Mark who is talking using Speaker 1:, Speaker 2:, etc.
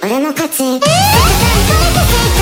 Speaker 1: 俺の勝ち、えー